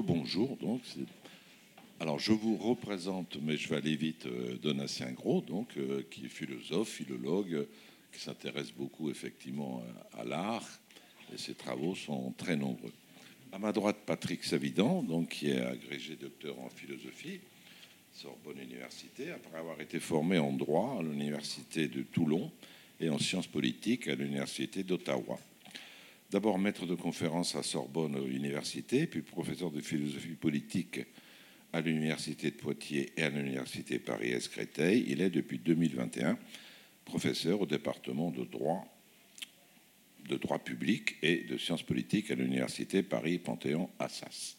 rebonjour. Donc, alors, je vous représente, mais je vais aller vite, euh, Donatien Gros, donc, euh, qui est philosophe, philologue, qui s'intéresse beaucoup effectivement à l'art, et ses travaux sont très nombreux. À ma droite, Patrick Savidan, donc, qui est agrégé docteur en philosophie, Sorbonne Université, après avoir été formé en droit à l'Université de Toulon et en sciences politiques à l'Université d'Ottawa. D'abord maître de conférence à Sorbonne Université, puis professeur de philosophie politique à l'Université de Poitiers et à l'Université Paris-Est-Créteil. Il est depuis 2021 professeur au département de droit, de droit public et de sciences politiques à l'Université Paris-Panthéon-Assas.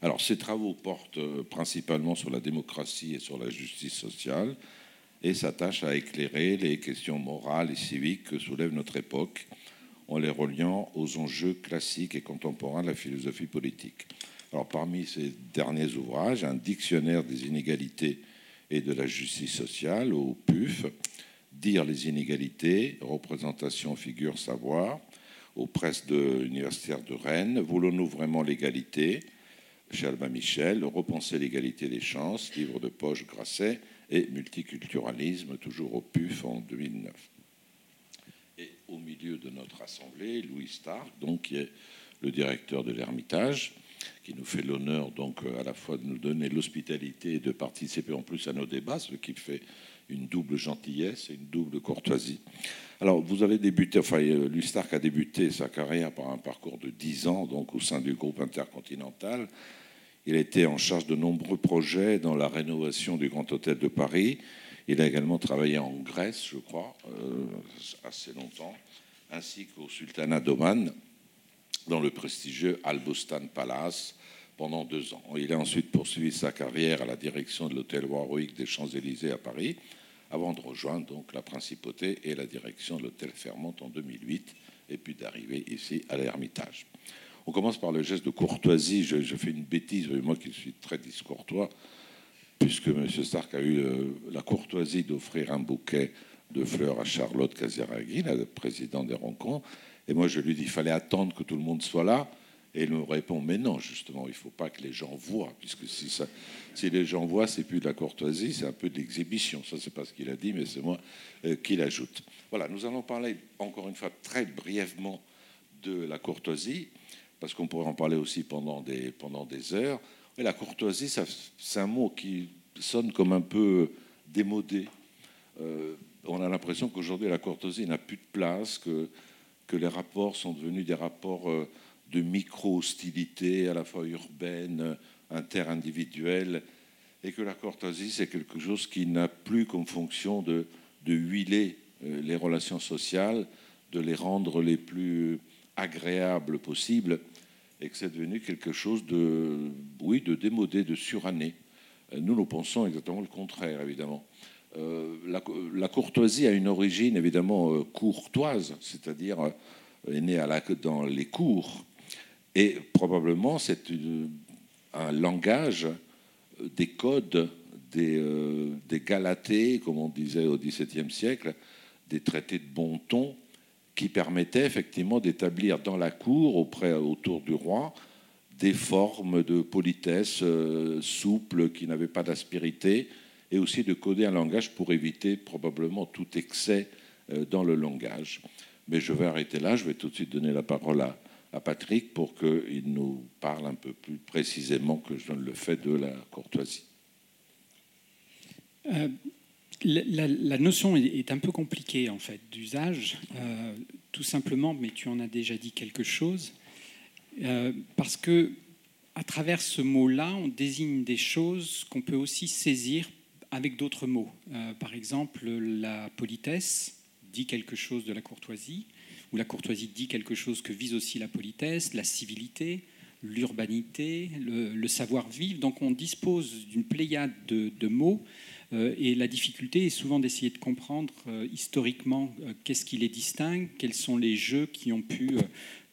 Alors, ses travaux portent euh, principalement sur la démocratie et sur la justice sociale et s'attachent à éclairer les questions morales et civiques que soulève notre époque en les reliant aux enjeux classiques et contemporains de la philosophie politique. Alors, parmi ces derniers ouvrages, un dictionnaire des inégalités et de la justice sociale, au PUF, Dire les inégalités, représentation, figure, savoir, aux presses de universitaires de Rennes, Voulons-nous vraiment l'égalité? Chez Albin Michel, Repenser l'égalité des chances, livre de poche Grasset, et Multiculturalisme, toujours au PUF en 2009. Au milieu de notre assemblée, Louis Stark, donc, qui est le directeur de l'Ermitage, qui nous fait l'honneur donc à la fois de nous donner l'hospitalité et de participer en plus à nos débats, ce qui fait une double gentillesse et une double courtoisie. Alors, vous avez débuté, enfin, euh, Louis Stark a débuté sa carrière par un parcours de 10 ans, donc au sein du groupe intercontinental. Il a été en charge de nombreux projets dans la rénovation du Grand Hôtel de Paris. Il a également travaillé en Grèce, je crois, euh, assez longtemps, ainsi qu'au Sultanat d'Oman, dans le prestigieux Al-Bustan Palace pendant deux ans. Il a ensuite poursuivi sa carrière à la direction de l'hôtel Warwick des Champs-Élysées à Paris, avant de rejoindre donc la principauté et la direction de l'hôtel Fermont en 2008, et puis d'arriver ici à l'Ermitage. On commence par le geste de courtoisie. Je, fais une bêtise, moi qui suis très discourtois, puisque M. Stark a eu euh, la courtoisie d'offrir un bouquet de fleurs à Charlotte Casiraghi, la présidente des rencontres. Et moi, je lui dis qu'il fallait attendre que tout le monde soit là. Et il me répond, mais non, justement, il ne faut pas que les gens voient, puisque si, les gens voient, c'est plus de la courtoisie, c'est un peu de l'exhibition. Ça, c'est pas ce qu'il a dit, mais c'est moi euh, qui l'ajoute. Voilà, nous allons parler encore une fois très brièvement de la courtoisie, parce qu'on pourrait en parler aussi pendant des heures. La courtoisie, c'est un mot qui sonne comme un peu démodé. Euh, on a l'impression qu'aujourd'hui, la courtoisie n'a plus de place, que, les rapports sont devenus des rapports... Euh, de micro-hostilité à la fois urbaine, interindividuelle, et que la courtoisie, c'est quelque chose qui n'a plus comme fonction de, huiler euh, les relations sociales, de les rendre les plus agréables possibles, et que c'est devenu quelque chose de, oui, de démodé, de suranné. Euh, nous, nous pensons exactement le contraire, évidemment. Euh, la, courtoisie a une origine évidemment courtoise, c'est-à-dire est née dans les cours, et probablement, c'est un langage des codes des, euh, des, Galatées, comme on disait au XVIIe siècle, des traités de bon ton, qui permettaient effectivement d'établir dans la cour, auprès, autour du roi, des formes de politesse euh, souples qui n'avaient pas d'aspérité, et aussi de coder un langage pour éviter probablement tout excès euh, dans le langage. Mais je vais arrêter là, je vais tout de suite donner la parole à, à Patrick pour qu'il nous parle un peu plus précisément que je ne le fais de la courtoisie. Euh, la, notion est, un peu compliquée en fait d'usage, euh, tout simplement, mais tu en as déjà dit quelque chose, euh, parce que à travers ce mot-là, on désigne des choses qu'on peut aussi saisir avec d'autres mots. par exemple, la politesse dit quelque chose de la courtoisie, où la courtoisie dit quelque chose que vise aussi la politesse, la civilité, l'urbanité, le, savoir-vivre. Donc on dispose d'une pléiade de, mots euh, et la difficulté est souvent d'essayer de comprendre euh, historiquement euh, qu'est-ce qui les distingue, quels sont les jeux qui ont pu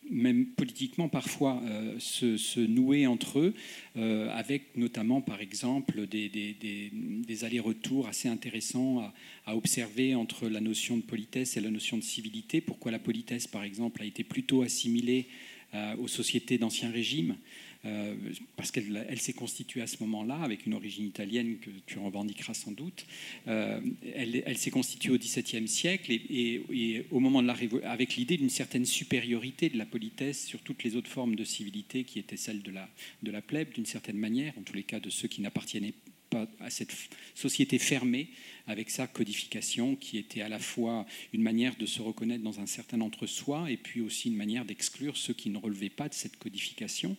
même politiquement parfois, euh, se, nouer entre eux, euh, avec notamment, par exemple, des, allers-retours assez intéressants à, observer entre la notion de politesse et la notion de civilité. Pourquoi la politesse, par exemple, a été plutôt assimilée euh, aux sociétés d'Ancien Régime euh, parce qu'elle elle, s'est constituée à ce moment-là, avec une origine italienne que tu revendiqueras sans doute. Euh, elle, s'est constituée au XVIIe siècle et, au moment de la avec l'idée d'une certaine supériorité de la politesse sur toutes les autres formes de civilité qui étaient celles de la, de la plèbe, d'une certaine manière, en tous les cas de ceux qui n'appartenaient pas à cette société fermée avec sa codification qui était à la fois une manière de se reconnaître dans un certain entre-soi et puis aussi une manière d'exclure ceux qui ne relevaient pas de cette codification.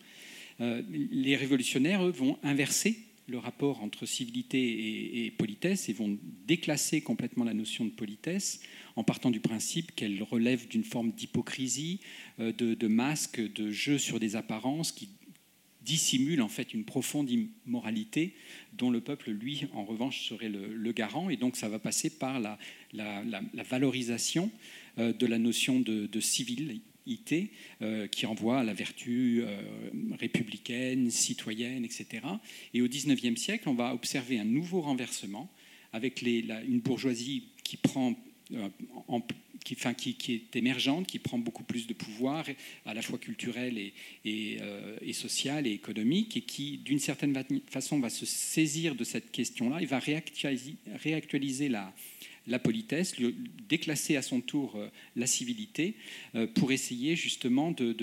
Euh, les révolutionnaires, eux, vont inverser le rapport entre civilité et, politesse et vont déclasser complètement la notion de politesse en partant du principe qu'elle relève d'une forme d'hypocrisie, euh, de, de, masque, de jeu sur des apparences qui dissimule en fait une profonde immoralité dont le peuple, lui, en revanche, serait le, garant. Et donc ça va passer par la, valorisation euh, de la notion de, euh, qui renvoie à la vertu euh, républicaine, citoyenne, etc. Et au XIXe siècle, on va observer un nouveau renversement avec une bourgeoisie qui prend en, qui, enfin, qui, est émergente, qui prend beaucoup plus de pouvoir, à la fois culturel et, euh, social et économique, et qui, d'une certaine façon, va se saisir de cette question-là et va réactualiser la, la politesse, déclasser à son tour euh, la civilité, euh, pour essayer justement de,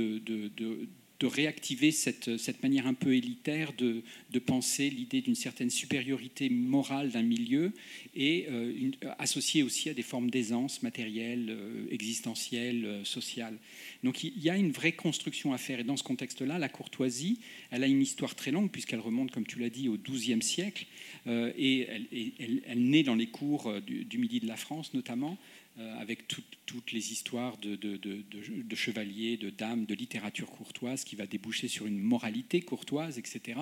réactiver cette, cette, manière un peu élitaire de, de penser l'idée d'une certaine supériorité morale d'un milieu et euh, associée aussi à des formes d'aisance matérielle, euh, existentielle, euh, sociale. Donc il y a une vraie construction à faire. Et dans ce contexte-là, la courtoisie, elle a une histoire très longue puisqu'elle remonte, comme tu l'as dit, au XIIe siècle et elle, elle, naît dans les cours du Midi de la France notamment. Euh, avec toutes les histoires de, chevaliers, de dames, de littérature courtoise qui va déboucher sur une moralité courtoise, etc.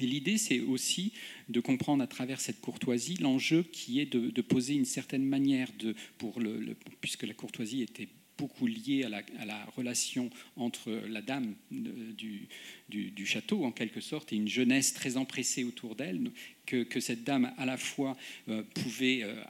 Et l'idée, c'est aussi de comprendre à travers cette courtoisie l'enjeu qui est de, poser une certaine manière de, puisque la courtoisie était beaucoup lié à la, relation entre la dame du, du, château, en quelque sorte, et une jeunesse très empressée autour d'elle, que, que, cette dame, à la fois, euh, pouvait euh,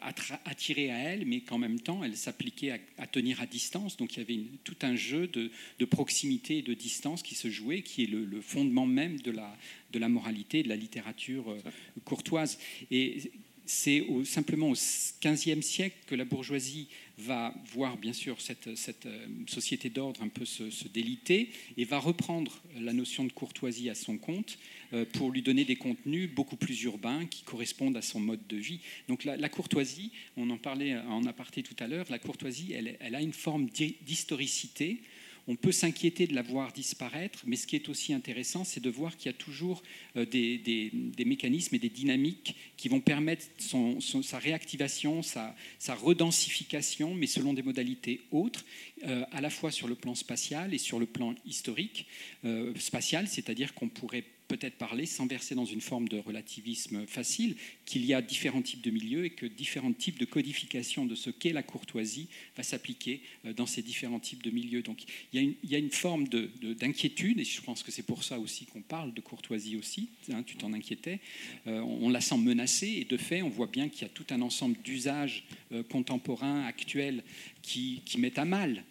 attirer à elle, mais qu'en même temps, elle s'appliquait à, tenir à distance. Donc il y avait tout un jeu de, de, proximité et de distance qui se jouait, qui est le, fondement même de la, de la moralité, de la littérature euh, courtoise. Et c'est simplement au XVe siècle que la bourgeoisie va voir bien sûr cette, euh, société d'ordre un peu se, déliter et va reprendre la notion de courtoisie à son compte euh, pour lui donner des contenus beaucoup plus urbains qui correspondent à son mode de vie. Donc la, courtoisie, on en parlait en aparté tout à l'heure, la courtoisie, elle a une forme d'historicité on peut s'inquiéter de la voir disparaître, mais ce qui est aussi intéressant, c'est de voir qu'il y a toujours euh, des, mécanismes et des dynamiques qui vont permettre sa réactivation, sa, redensification, mais selon des modalités autres, euh, à la fois sur le plan spatial et sur le plan historique. Euh, spatial, c'est-à-dire qu'on pourrait peut-être parler, sans verser dans une forme de relativisme facile, qu'il y a différents types de milieux et que différents types de codification de ce qu'est la courtoisie va s'appliquer euh, dans ces différents types de milieux. Donc il y a une, forme d'inquiétude, de, et je pense que c'est pour ça aussi qu'on parle de courtoisie aussi, hein, tu t'en inquiétais, euh, on, la sent menacée, et de fait, on voit bien qu'il y a tout un ensemble d'usages euh, contemporains, actuels, qui, qui mettent à mal,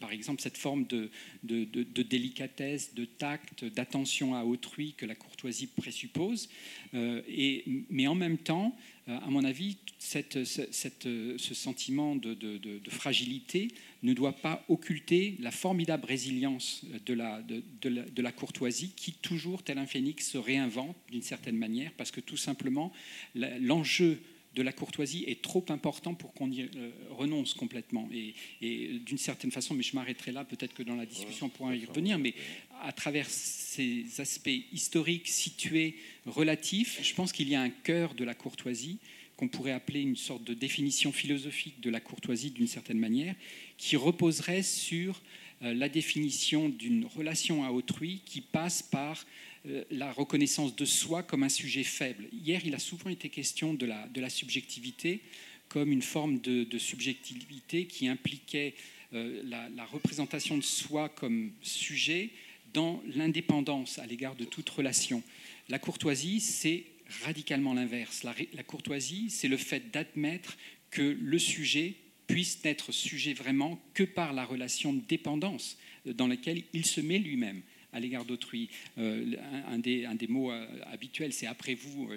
par exemple, cette forme de, de, de délicatesse, de tact, d'attention à autrui que la courtoisie présuppose. Euh, et, mais en même temps, euh, à mon avis, cette, cette, ce sentiment de, fragilité ne doit pas occulter la formidable résilience de la, de, la, courtoisie qui, toujours, tel un phénix, se réinvente d'une certaine manière, parce que tout simplement, l'enjeu de la courtoisie est trop important pour qu'on y euh, renonce complètement. Et, et d'une certaine façon, mais je m'arrêterai là, peut-être que dans la discussion on pourra y revenir, mais à travers ces aspects historiques, situés, relatifs, je pense qu'il y a un cœur de la courtoisie qu'on pourrait appeler une sorte de définition philosophique de la courtoisie d'une certaine manière, qui reposerait sur euh, la définition d'une relation à autrui qui passe par la reconnaissance de soi comme un sujet faible. Hier, il a souvent été question de la, de la subjectivité comme une forme de, subjectivité qui impliquait euh, la, représentation de soi comme sujet dans l'indépendance à l'égard de toute relation. La courtoisie, c'est radicalement l'inverse. La, la courtoisie, c'est le fait d'admettre que le sujet puisse n'être sujet vraiment que par la relation de dépendance dans laquelle il se met lui-même à l'égard d'autrui. Euh, un, des, mots euh, habituels, c'est après vous.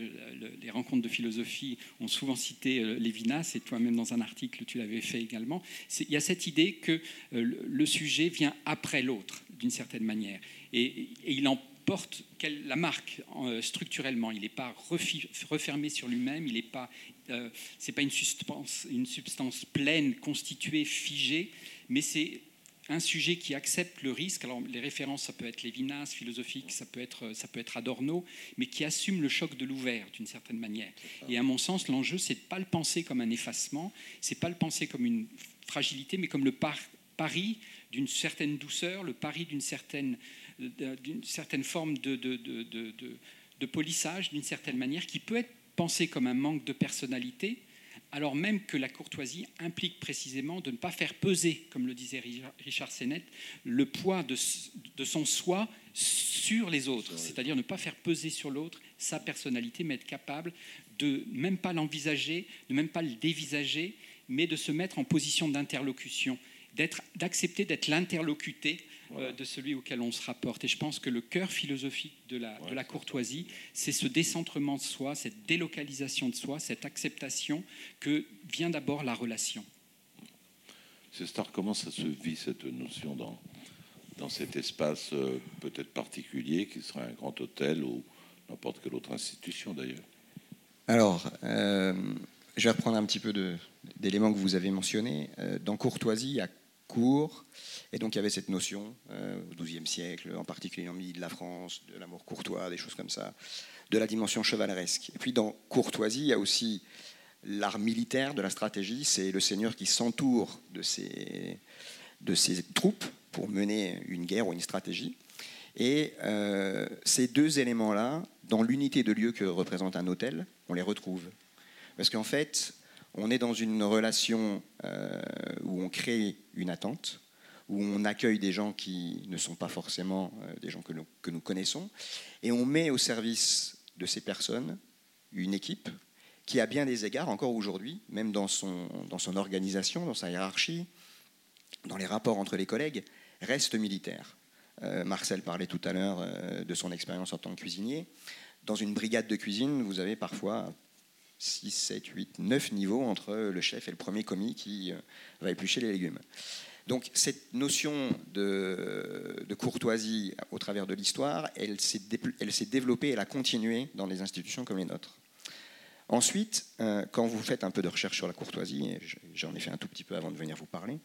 les rencontres de philosophie ont souvent cité Lévinas, et toi-même dans un article, tu l'avais fait également. Il y a cette idée que le sujet vient après l'autre, d'une certaine manière. Et, et il en porte la marque structurellement. Il n'est pas refermé sur lui-même, il n'est pas, c'est pas une substance, une substance pleine, constituée, figée, mais c'est un sujet qui accepte le risque. Alors les références, ça peut être Lévinas, philosophique, ça peut être, ça peut être Adorno, mais qui assume le choc de l'ouvert d'une certaine manière. Et à mon sens, l'enjeu, c'est de pas le penser comme un effacement, c'est pas le penser comme une fragilité, mais comme le pari d'une certaine douceur, le pari d'une certaine, d'une certaine forme de, de, de, de polissage, d'une certaine manière, qui peut être pensé comme un manque de personnalité, alors même que la courtoisie implique précisément de ne pas faire peser, comme le disait Richard Sennett, le poids de, son soi sur les autres, c'est-à-dire ne pas faire peser sur l'autre sa personnalité, mais être capable de même pas l'envisager, de même pas le dévisager, mais de se mettre en position d'interlocution, d'accepter d'être l'interlocuté euh, de celui auquel on se rapporte. Et je pense que le cœur philosophique de la, de la courtoisie, c'est ce décentrement de soi, cette délocalisation de soi, cette acceptation que vient d'abord la relation. C'est Star, comment ça se vit cette notion dans, dans cet espace euh, peut-être particulier qui serait un grand hôtel ou n'importe quelle autre institution d'ailleurs? Alors, euh, je vais reprendre un petit peu d'éléments que vous avez mentionnés. dans Courtoisie, il y a court, et donc il y avait cette notion euh, au XIIe siècle, en particulier en milieu de la France, de l'amour courtois, des choses comme ça, de la dimension chevaleresque. Et puis dans courtoisie, il y a aussi l'art militaire de la stratégie, c'est le seigneur qui s'entoure de ses, de ses troupes pour mener une guerre ou une stratégie. Et euh, ces deux éléments-là, dans l'unité de lieu que représente un hôtel, on les retrouve. Parce qu'en fait, on est dans une relation euh, où on crée une attente, où on accueille des gens qui ne sont pas forcément euh, des gens que nous, que nous connaissons, et on met au service de ces personnes une équipe qui, à bien des égards, encore aujourd'hui, même dans son, dans son organisation, dans sa hiérarchie, dans les rapports entre les collègues, reste militaire. Euh, Marcel parlait tout à l'heure de son expérience en tant que cuisinier. Dans une brigade de cuisine, vous avez parfois 6, 7, 8, 9 niveaux entre le chef et le premier commis qui va éplucher les légumes. Donc cette notion de, courtoisie au travers de l'histoire, elle s'est développée, elle a continué dans les institutions comme les nôtres. Ensuite, euh, quand vous faites un peu de recherche sur la courtoisie, j'en ai fait un tout petit peu avant de venir vous parler,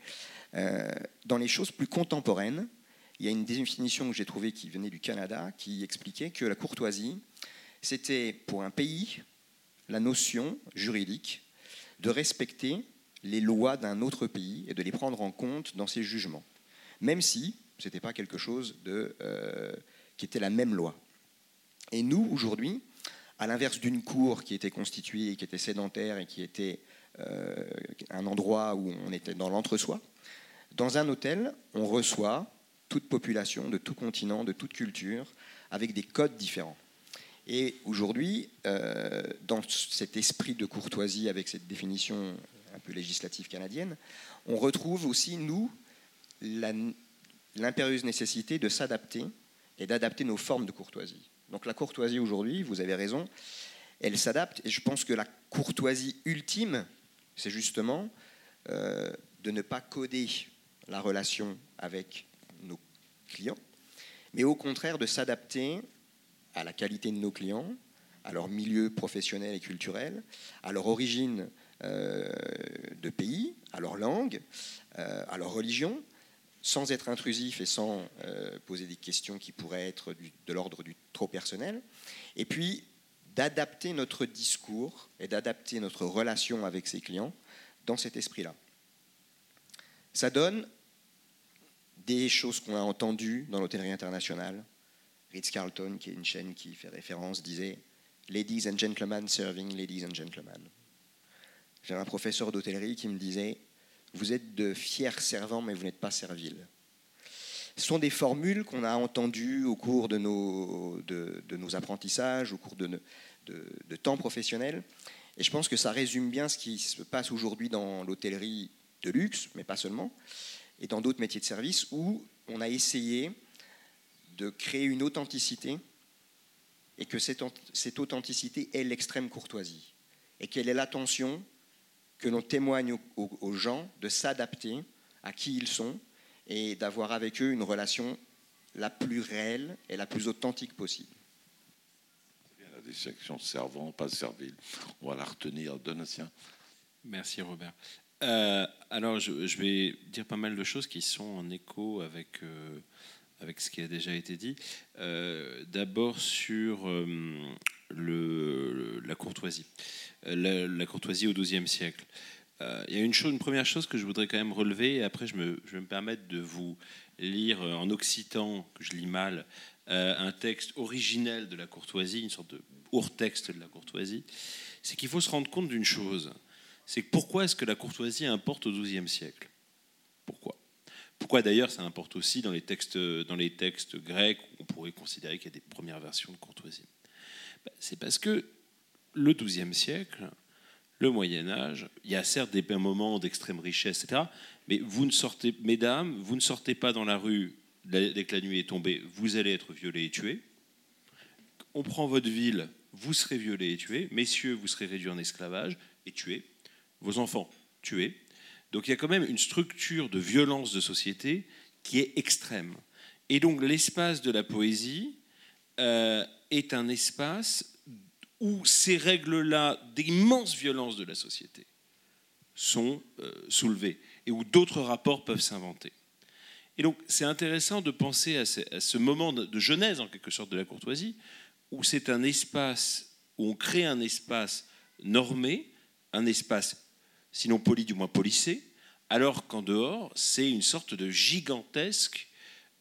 euh, dans les choses plus contemporaines, il y a une définition que j'ai trouvée qui venait du Canada qui expliquait que la courtoisie, c'était pour un pays la notion juridique de respecter les lois d'un autre pays et de les prendre en compte dans ses jugements, même si ce n'était pas quelque chose de, euh, qui était la même loi. Et nous, aujourd'hui, à l'inverse d'une cour qui était constituée, qui était sédentaire et qui était euh, un endroit où on était dans l'entre-soi, dans un hôtel, on reçoit toute population de tout continent, de toute culture, avec des codes différents. Et aujourd'hui, euh, dans cet esprit de courtoisie, avec cette définition un peu législative canadienne, on retrouve aussi, nous, l'impérieuse nécessité de s'adapter et d'adapter nos formes de courtoisie. Donc la courtoisie aujourd'hui, vous avez raison, elle s'adapte et je pense que la courtoisie ultime, c'est justement euh, de ne pas coder la relation avec nos clients, mais au contraire de s'adapter à la qualité de nos clients, à leur milieu professionnel et culturel, à leur origine euh, de pays, à leur langue, euh, à leur religion, sans être intrusif et sans euh, poser des questions qui pourraient être de l'ordre du trop personnel, et puis d'adapter notre discours et d'adapter notre relation avec ses clients dans cet esprit-là. Ça donne des choses qu'on a entendues dans l'hôtellerie internationale. Ritz-Carlton, qui est une chaîne qui fait référence, disait Ladies and gentlemen serving ladies and gentlemen. J'avais un professeur d'hôtellerie qui me disait Vous êtes de fiers servants, mais vous n'êtes pas serviles. Ce sont des formules qu'on a entendues au cours de nos, apprentissages, au cours de, temps professionnel. Et je pense que ça résume bien ce qui se passe aujourd'hui dans l'hôtellerie de luxe, mais pas seulement, et dans d'autres métiers de service où on a essayé de créer une authenticité et que cette, cette authenticité est l'extrême courtoisie et quelle est l'attention que l'on témoigne aux, aux gens de s'adapter à qui ils sont et d'avoir avec eux une relation la plus réelle et la plus authentique possible. La dissection servant, pas servile. On va la retenir, Donatien. Merci Robert. Euh, alors je, vais dire pas mal de choses qui sont en écho avec, euh, avec ce qui a déjà été dit. Euh, d'abord sur le, la courtoisie. La, courtoisie au XIIe siècle. Il y a une, chose, une première chose que je voudrais quand même relever, et après je, me, je vais me permettre de vous lire en occitan, que je lis mal, un texte originel de la courtoisie, une sorte de hors-texte de la courtoisie, c'est qu'il faut se rendre compte d'une chose c'est pourquoi est-ce que la courtoisie importe au XIIe siècle? Pourquoi? Pourquoi d'ailleurs ça importe aussi dans les textes, dans les textes grecs où on pourrait considérer qu'il y a des premières versions de courtoisie? Ben, C'est parce que le XIIe siècle, le Moyen Âge, il y a certes des moments d'extrême richesse, etc. Mais vous ne sortez, mesdames, vous ne sortez pas dans la rue dès que la nuit est tombée, vous allez être violés et tués. On prend votre ville, vous serez violés et tués. Messieurs, vous serez réduits en esclavage et tués vos enfants tués. Donc il y a quand même une structure de violence de société qui est extrême. Et donc l'espace de la poésie euh, est un espace où ces règles-là d'immense violence de la société sont euh, soulevées et où d'autres rapports peuvent s'inventer. Et donc c'est intéressant de penser à ce, à ce, moment de genèse en quelque sorte de la courtoisie, où c'est un espace, où on crée un espace normé, un espace sinon poli, du moins polissé, alors qu'en dehors, c'est une sorte de gigantesque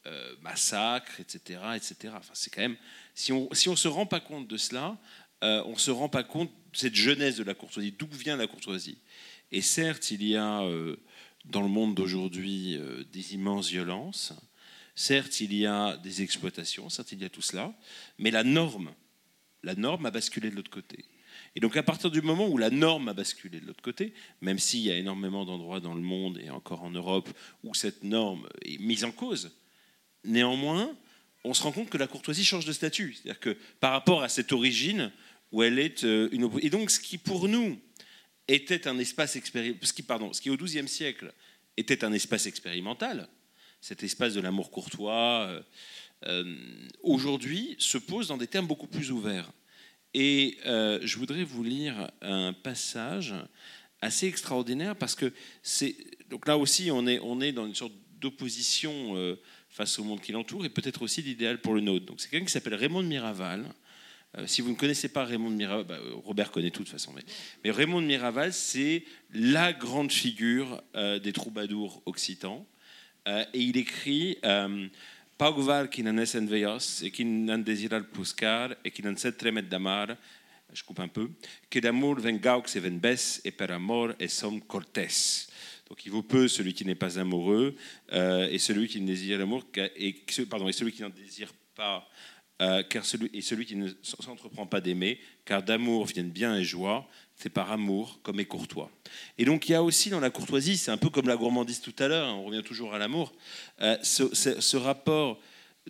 euh, massacre, etc. etc. Enfin, c'est quand même, si on ne si on se rend pas compte de cela, euh, on ne se rend pas compte de cette jeunesse de la courtoisie, d'où vient la courtoisie? Et certes, il y a euh, dans le monde d'aujourd'hui des immenses violences, certes, il y a des exploitations, certes, il y a tout cela, mais la norme, la norme a basculé de l'autre côté. Et donc à partir du moment où la norme a basculé de l'autre côté, même s'il y a énormément d'endroits dans le monde et encore en Europe où cette norme est mise en cause, néanmoins, on se rend compte que la courtoisie change de statut. C'est-à-dire que par rapport à cette origine où elle est euh, une... Et donc ce qui pour nous était un espace expérimental, ce qui, pardon, ce qui au XIIe siècle était un espace expérimental, cet espace de l'amour courtois, euh, euh, aujourd'hui se pose dans des termes beaucoup plus ouverts. Et euh, je voudrais vous lire un passage assez extraordinaire parce que c'est donc là aussi on est on est dans une sorte d'opposition euh, face au monde qui l'entoure et peut-être aussi l'idéal pour le nôtre. Donc c'est quelqu'un qui s'appelle Raymond de Miraval. Euh, si vous ne connaissez pas Raymond de Miraval, bah, Robert connaît tout de toute façon, mais, mais Raymond de Miraval, c'est la grande figure des troubadours occitans. et il écrit Pauvar qui n'en est veillos et qui n'en désire puscar et qui n'en sait tremet d'amar, je coupe un peu, que d'amour ven gaux et ven bes et per amor et som cortés. Donc il vaut peu celui qui n'est pas amoureux euh, et celui qui ne désire l'amour et, pardon, et celui qui n'en désire pas euh, car celui, et celui qui ne s'entreprend pas d'aimer, car d'amour viennent bien et joie, c'est par amour comme est courtois. Et donc il y a aussi dans la courtoisie, c'est un peu comme la gourmandise tout à l'heure, on revient toujours à l'amour, euh, ce, rapport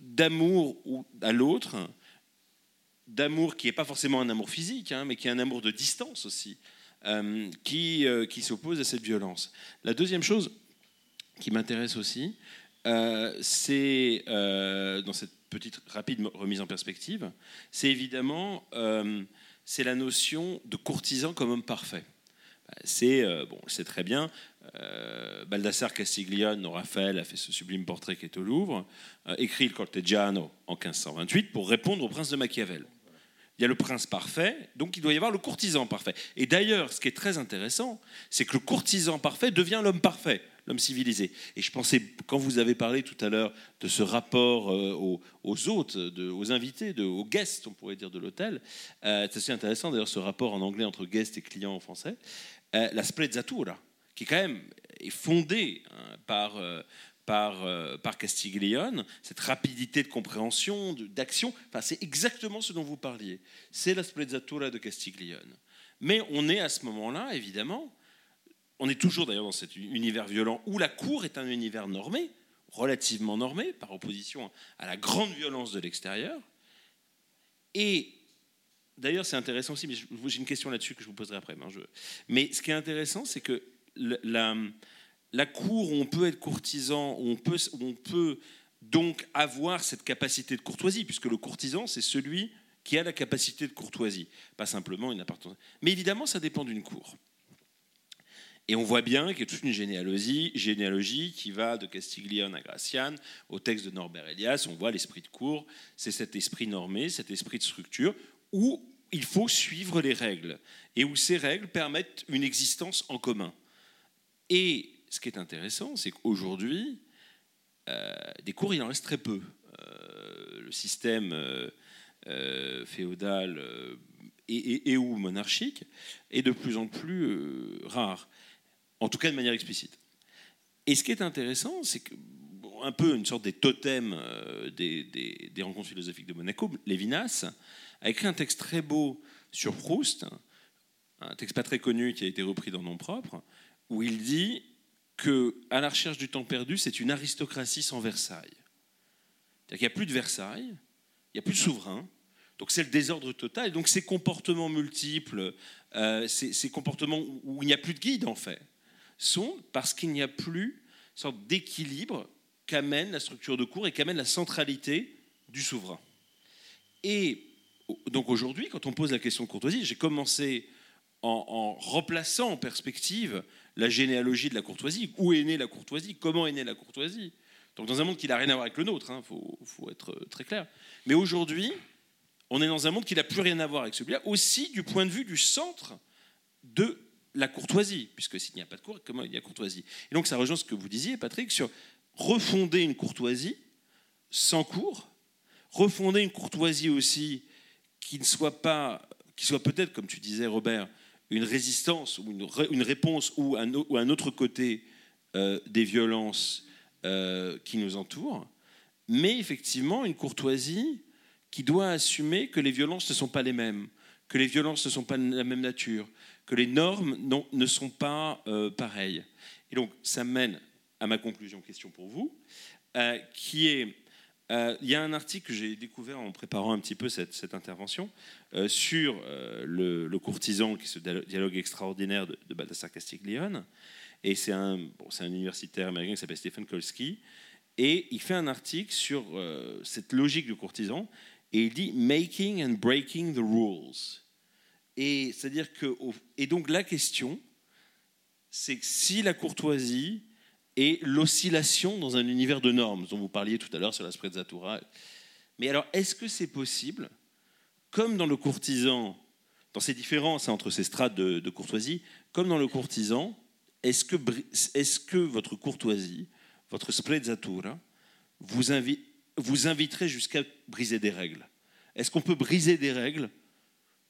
d'amour à l'autre, d'amour qui n'est pas forcément un amour physique, hein, mais qui est un amour de distance aussi, euh, qui, euh, qui s'oppose à cette violence. La deuxième chose qui m'intéresse aussi, c'est dans cette petite rapide remise en perspective, c'est évidemment c'est la notion de courtisan comme homme parfait. C'est, euh, bon, c'est très bien, euh, Baldassare Castiglione, Raphaël, a fait ce sublime portrait qui est au Louvre, euh, écrit le Cortegiano en 1528 pour répondre au prince de Machiavel. Il y a le prince parfait, donc il doit y avoir le courtisan parfait. Et d'ailleurs, ce qui est très intéressant, c'est que le courtisan parfait devient l'homme parfait l'homme civilisé. Et je pensais, quand vous avez parlé tout à l'heure de ce rapport euh, aux, hôtes, aux invités, aux guests, on pourrait dire, de l'hôtel, euh, c'est assez intéressant d'ailleurs ce rapport en anglais entre guest et client en français, euh, la sprezzatura, qui quand même est fondée hein, par, par, par Castiglione, cette rapidité de compréhension, d'action, enfin, c'est exactement ce dont vous parliez. C'est la sprezzatura de Castiglione. Mais on est à ce moment-là, évidemment, on est toujours d'ailleurs dans cet univers violent où la cour est un univers normé, relativement normée, par opposition à la grande violence de l'extérieur. Et d'ailleurs, c'est intéressant aussi, mais j'ai une question là-dessus que je vous poserai après. Mais ce qui est intéressant, c'est que la, la, cour où on peut être courtisan, où on peut, on peut donc avoir cette capacité de courtoisie, puisque le courtisan, c'est celui qui a la capacité de courtoisie, pas simplement une appartenance. Mais évidemment, ça dépend d'une cour. Et on voit bien qu'il y a toute une généalogie, généalogie qui va de Castiglione à Gracian au texte de Norbert Elias. On voit l'esprit de cour, c'est cet esprit normé, cet esprit de structure où il faut suivre les règles et où ces règles permettent une existence en commun. Et ce qui est intéressant, c'est qu'aujourd'hui, euh, des cours, il en reste très peu. Euh, le système euh, féodal et, et, ou monarchique est de plus en plus rare en tout cas de manière explicite. Et ce qui est intéressant, c'est que, un peu une sorte des totems euh, des, rencontres philosophiques de Monaco, Lévinas a écrit un texte très beau sur Proust, un texte pas très connu qui a été repris dans Nom propre, où il dit que à la recherche du temps perdu, c'est une aristocratie sans Versailles. Qu'il n'y a plus de Versailles, il n'y a plus de souverain, donc c'est le désordre total. Donc ces comportements multiples, euh, ces, comportements où il n'y a plus de guide en fait, sont parce qu'il n'y a plus sorte d'équilibre qu'amène la structure de cours et qu'amène la centralité du souverain. Et donc aujourd'hui, quand on pose la question de courtoisie, j'ai commencé en, en, replaçant en perspective la généalogie de la courtoisie. Où est née la courtoisie? Comment est née la courtoisie? Donc dans un monde qui n'a rien à voir avec le nôtre, il hein, faut, faut, être très clair. Mais aujourd'hui, on est dans un monde qui n'a plus rien à voir avec celui-là, aussi du point de vue du centre de la courtoisie, puisque s'il n'y a pas de cour, comment il y a courtoisie? Et donc ça rejoint ce que vous disiez, Patrick, sur refonder une courtoisie sans cours, refonder une courtoisie aussi qui ne soit pas, qui soit peut-être, comme tu disais, Robert, une résistance ou une, réponse ou un, un, autre côté euh, des violences euh, qui nous entourent, mais effectivement une courtoisie qui doit assumer que les violences ne sont pas les mêmes, que les violences ne sont pas de la même nature, que les normes ne sont pas euh, pareilles. Et donc, ça mène à ma conclusion, question pour vous, euh, qui est, euh, il y a un article que j'ai découvert en préparant un petit peu cette, intervention sur le, courtisan, qui est ce dialogue extraordinaire de, de Baldassar Castiglione, et c'est un, un universitaire américain qui s'appelle Stephen Kolsky, et il fait un article sur cette logique du courtisan, et il dit « making and breaking the rules ». Et c'est-à-dire que, et donc la question, c'est si la courtoisie est l'oscillation dans un univers de normes, dont vous parliez tout à l'heure sur la sprezzatura. Mais alors, est-ce que c'est possible, comme dans le courtisan, dans ces différences entre ces strates de, courtoisie, comme dans le courtisan, est-ce que, est que votre courtoisie, votre sprezzatura, vous, vous inviterait jusqu'à briser des règles? Est-ce qu'on peut briser des règles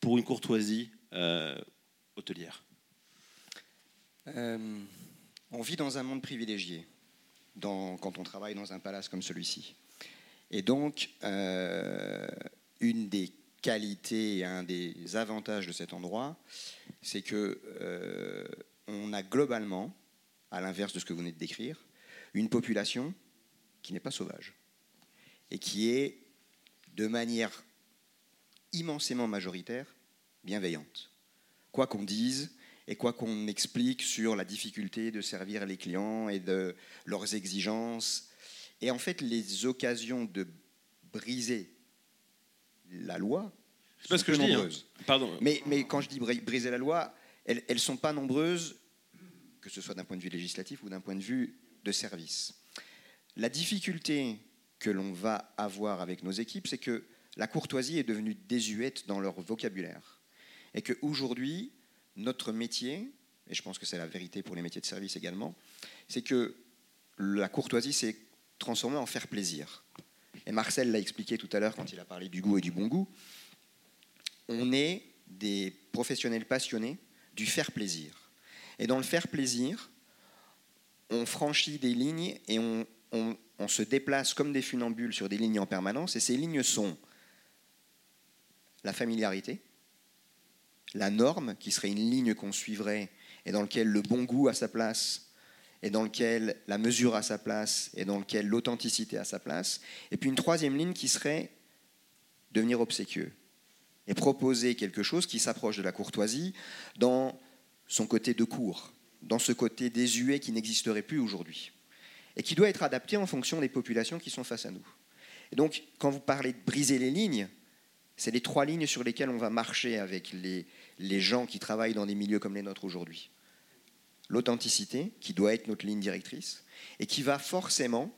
pour une courtoisie euh, hôtelière euh, On vit dans un monde privilégié quand on travaille dans un palace comme celui-ci. Et donc, euh, une des qualités et un des avantages de cet endroit, c'est que on a globalement, à l'inverse de ce que vous venez de décrire, une population qui n'est pas sauvage et qui est de manière immensément majoritaire, bienveillante. Quoi qu'on dise et quoi qu'on explique sur la difficulté de servir les clients et de leurs exigences, et en fait les occasions de briser la loi c'est pas ce que je dis. Hein. Pardon. Mais, mais, quand je dis briser la loi, elles ne sont pas nombreuses, que ce soit d'un point de vue législatif ou d'un point de vue de service. La difficulté que l'on va avoir avec nos équipes, c'est que la courtoisie est devenue désuète dans leur vocabulaire. Et qu'aujourd'hui, notre métier, et je pense que c'est la vérité pour les métiers de service également, c'est que la courtoisie s'est transformée en faire plaisir. Et Marcel l'a expliqué tout à l'heure quand il a parlé du goût et du bon goût. On est des professionnels passionnés du faire plaisir. Et dans le faire plaisir, on franchit des lignes et on, on se déplace comme des funambules sur des lignes en permanence. Et ces lignes sont la familiarité, la norme, qui serait une ligne qu'on suivrait et dans laquelle le bon goût a sa place et dans lequel la mesure a sa place et dans lequel l'authenticité a sa place. Et puis une troisième ligne qui serait devenir obséquieux et proposer quelque chose qui s'approche de la courtoisie dans son côté de cours, dans ce côté désuet qui n'existerait plus aujourd'hui et qui doit être adapté en fonction des populations qui sont face à nous. Et donc, quand vous parlez de briser les lignes, c'est les trois lignes sur lesquelles on va marcher avec les, gens qui travaillent dans des milieux comme les nôtres aujourd'hui. L'authenticité, qui doit être notre ligne directrice, et qui va forcément,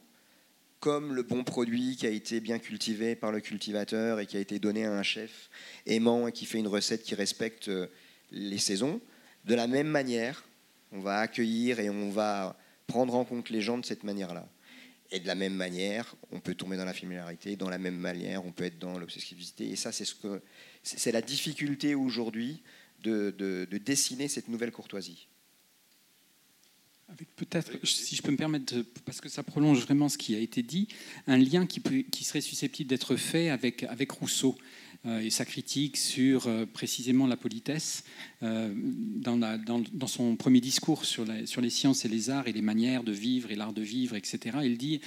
comme le bon produit qui a été bien cultivé par le cultivateur et qui a été donné à un chef aimant et qui fait une recette qui respecte euh, les saisons, de la même manière, on va accueillir et on va prendre en compte les gens de cette manière-là. Et de la même manière, on peut tomber dans la familiarité, dans la même manière, on peut être dans l'obsessivité. Et ça, c'est ce que c'est la difficulté aujourd'hui de, de, dessiner cette nouvelle courtoisie. Avec peut-être, si je peux me permettre, parce que ça prolonge vraiment ce qui a été dit, un lien qui, serait susceptible d'être fait avec Rousseau. Euh, et sa critique sur euh, précisément la politesse euh, dans, son premier discours sur, les sciences et les arts et les manières de vivre et l'art de vivre, etc. Il dit,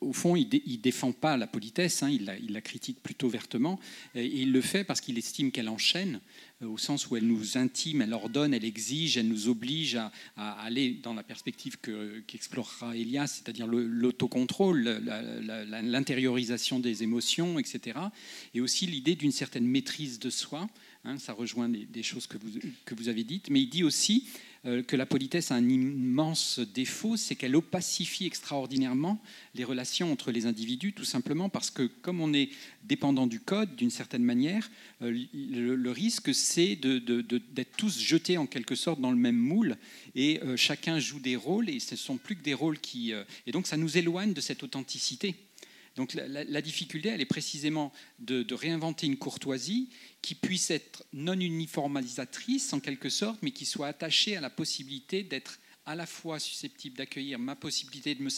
au fond, il ne défend pas la politesse, hein, il, la, il, la, critique plutôt vertement, et il le fait parce qu'il estime qu'elle enchaîne au sens où elle nous intime, elle ordonne, elle exige, elle nous oblige à, aller dans la perspective qu'explorera Elias, c'est-à-dire l'autocontrôle, l'intériorisation des émotions, etc. Et aussi l'idée d'une certaine maîtrise de soi. Hein, ça rejoint des, choses que vous, que vous avez dites. Mais il dit aussi euh, que la politesse a un immense défaut, c'est qu'elle opacifie extraordinairement les relations entre les individus, tout simplement parce que comme on est dépendant du code d'une certaine manière, euh, le, risque c'est d'être tous jetés en quelque sorte dans le même moule et euh, chacun joue des rôles et ce ne sont plus que des rôles qui... et donc ça nous éloigne de cette authenticité. Donc la, difficulté, elle est précisément de, réinventer une courtoisie qui puisse être non uniformisatrice en quelque sorte, mais qui soit attachée à la possibilité d'être à la fois susceptible d'accueillir ma possibilité de me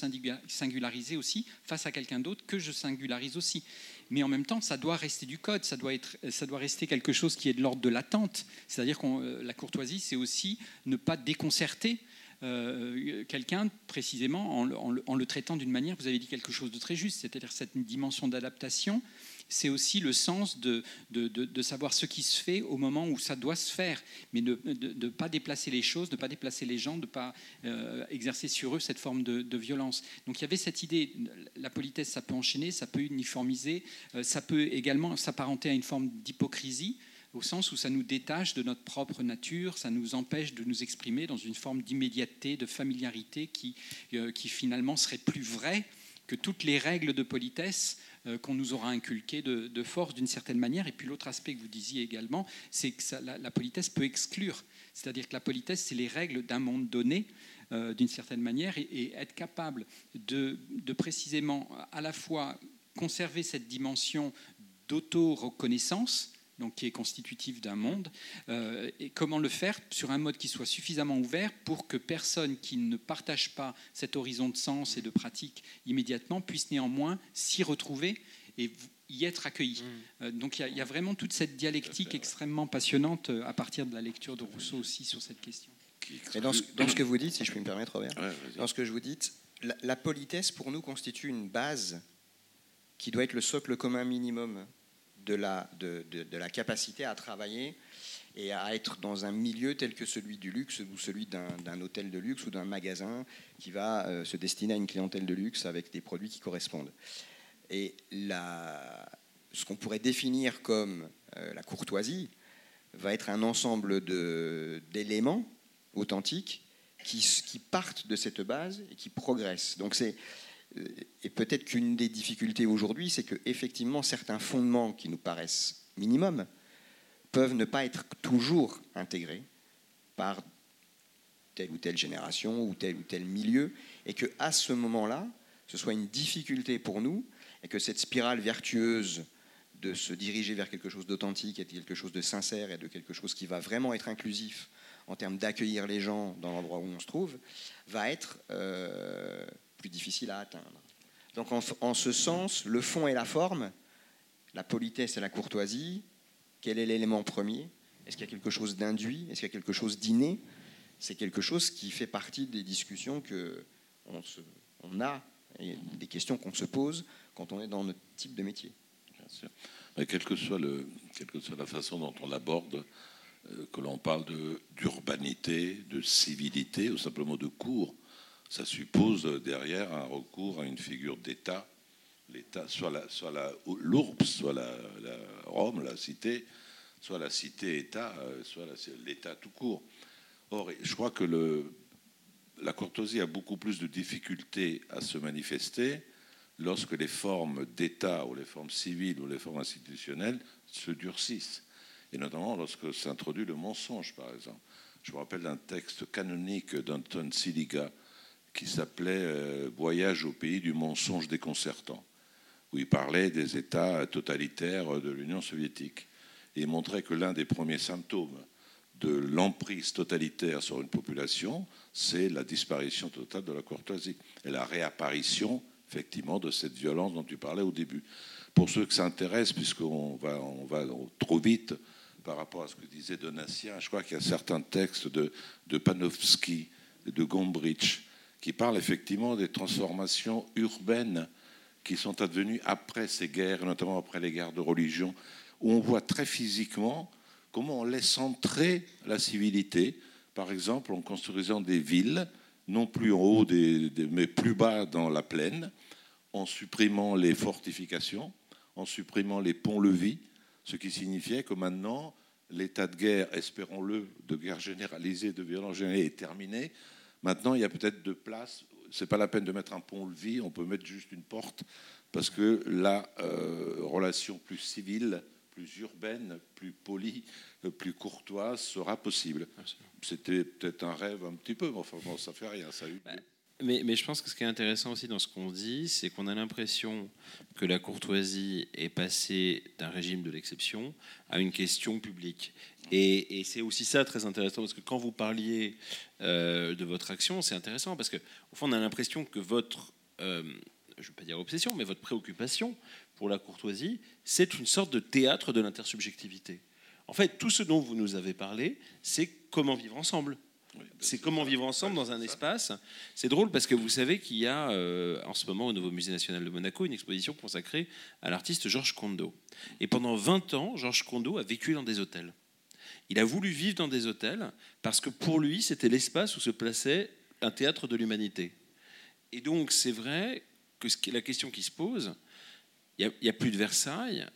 singulariser aussi face à quelqu'un d'autre que je singularise aussi. Mais en même temps, ça doit rester du code, ça doit, être, ça doit rester quelque chose qui est de l'ordre de l'attente. C'est-à-dire que euh, la courtoisie, c'est aussi ne pas déconcerter euh, quelqu'un précisément en, le traitant d'une manière, vous avez dit quelque chose de très juste, c'est-à-dire cette dimension d'adaptation, c'est aussi le sens de, de, savoir ce qui se fait au moment où ça doit se faire, mais de ne pas déplacer les choses, de ne pas déplacer les gens, de ne pas euh, exercer sur eux cette forme de, violence. Donc il y avait cette idée, la politesse, ça peut enchaîner, ça peut uniformiser, euh, ça peut également s'apparenter à une forme d'hypocrisie au sens où ça nous détache de notre propre nature, ça nous empêche de nous exprimer dans une forme d'immédiateté, de familiarité qui, euh, qui finalement serait plus vraie que toutes les règles de politesse euh, qu'on nous aura inculquées de, force d'une certaine manière. Et puis l'autre aspect que vous disiez également, c'est que la, politesse peut exclure. C'est-à-dire que la politesse, c'est les règles d'un monde donné, euh, d'une certaine manière, et, être capable de, de, précisément à la fois conserver cette dimension d'auto-reconnaissance, donc qui est constitutif d'un monde, euh, et comment le faire sur un mode qui soit suffisamment ouvert pour que personne qui ne partage pas cet horizon de sens et de pratique immédiatement puisse néanmoins s'y retrouver et y être accueilli. Mm. Euh, donc il y, a vraiment toute cette dialectique extrêmement passionnante euh, à partir de la lecture de Rousseau aussi sur cette question. Et dans ce, dans ce que vous dites, si je puis me permettre, Robert, dans ce que je vous dites, la politesse pour nous constitue une base qui doit être le socle commun minimum de la, de, de, la capacité à travailler et à être dans un milieu tel que celui du luxe ou celui d'un hôtel de luxe ou d'un magasin qui va euh, se destiner à une clientèle de luxe avec des produits qui correspondent. Et la, ce qu'on pourrait définir comme euh, la courtoisie va être un ensemble d'éléments authentiques qui, qui, partent de cette base et qui progressent. Donc c'est et peut-être qu'une des difficultés aujourd'hui, c'est que effectivement certains fondements qui nous paraissent minimums peuvent ne pas être toujours intégrés par telle ou telle génération ou tel ou tel milieu, et que à ce moment-là, ce soit une difficulté pour nous, et que cette spirale vertueuse de se diriger vers quelque chose d'authentique et de quelque chose de sincère et de quelque chose qui va vraiment être inclusif en termes d'accueillir les gens dans l'endroit où on se trouve, va être euh, plus difficile à atteindre. Donc en, ce sens, le fond et la forme, la politesse et la courtoisie, quel est l'élément premier? Est-ce qu'il y a quelque chose d'induit? Est-ce qu'il y a quelque chose d'inné? C'est quelque chose qui fait partie des discussions que on, a et des questions qu'on se pose quand on est dans notre type de métier. Bien sûr. Mais quelle que soit, la façon dont on l'aborde, euh, que l'on parle de, d'urbanité, de civilité ou simplement de cours, ça suppose derrière un recours à une figure d'État, l'État, soit la, soit la l'URBS, soit la, Rome, la cité, soit la cité-État, euh, soit l'État tout court. Or, je crois que la courtoisie a beaucoup plus de difficultés à se manifester lorsque les formes d'État ou les formes civiles ou les formes institutionnelles se durcissent. Et notamment lorsque s'introduit le mensonge, par exemple. Je me rappelle d'un texte canonique d'Anton Siliga qui s'appelait euh, Voyage au pays du mensonge déconcertant, où il parlait des États totalitaires de l'Union soviétique. Il montrait que l'un des premiers symptômes de l'emprise totalitaire sur une population, c'est la disparition totale de la courtoisie et la réapparition, effectivement, de cette violence dont tu parlais au début. Pour ceux que ça intéresse, puisqu'on va, on va trop vite par rapport à ce que disait Donatien, je crois qu'il y a certains textes de, de Panofsky, de Gombrich, qui parlent effectivement des transformations urbaines qui sont advenues après ces guerres, notamment après les guerres de religion, où on voit très physiquement comment on laisse entrer la civilité, par exemple en construisant des villes, non plus en haut, mais plus bas dans la plaine, en supprimant les fortifications, en supprimant les ponts-levis, ce qui signifiait que maintenant, l'état de guerre, espérons-le, de guerre généralisée, de violence généralisée, est terminé. Maintenant, il y a peut-être de place. C'est pas la peine de mettre un pont-levis, on peut mettre juste une porte, parce que la euh, relation plus civile plus urbaine, plus polie, euh, plus courtoise sera possible. C'était peut-être un rêve un petit peu, mais enfin bon, ça fait rien. Ça a eu... Mais, je pense que ce qui est intéressant aussi dans ce qu'on dit, c'est qu'on a l'impression que la courtoisie est passée d'un régime de l'exception à une question publique. Et, c'est aussi ça très intéressant, parce que quand vous parliez euh, de votre action, c'est intéressant, parce qu'au fond, on a l'impression que votre, euh, je ne veux pas dire obsession, mais votre préoccupation pour la courtoisie, c'est une sorte de théâtre de l'intersubjectivité. En fait, tout ce dont vous nous avez parlé, c'est comment vivre ensemble. C'est comment vivre ensemble dans un espace. C'est drôle parce que vous savez qu'il y a euh, en ce moment au Nouveau Musée national de Monaco une exposition consacrée à l'artiste Georges Condo. Et pendant 20 ans, Georges Condo a vécu dans des hôtels. Il a voulu vivre dans des hôtels parce que pour lui, c'était l'espace où se plaçait un théâtre de l'humanité. Et donc, c'est vrai que la question qui se pose, il n'y a, plus de Versailles.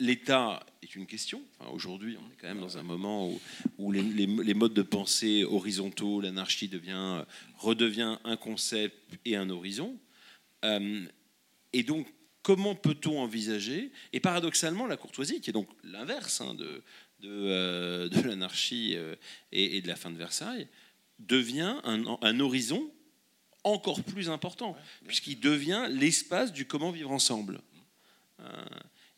L'État est une question. Aujourd'hui, on est quand même dans un moment où, les, modes de pensée horizontaux, l'anarchie devient, redevient un concept et un horizon. Euh, et donc, comment peut-on envisager, et paradoxalement, la courtoisie, qui est donc l'inverse hein, de, de, euh, de l'anarchie euh, et, de la fin de Versailles, devient un, un horizon encore plus important, puisqu'il devient l'espace du comment vivre ensemble.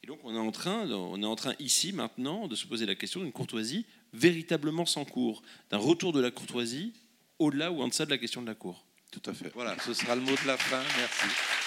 Et donc on est, en train, on est en train ici maintenant de se poser la question d'une courtoisie véritablement sans cours, d'un retour de la courtoisie au-delà ou en deçà de la question de la cour. Tout à fait. Voilà, ce sera le mot de la fin. Merci.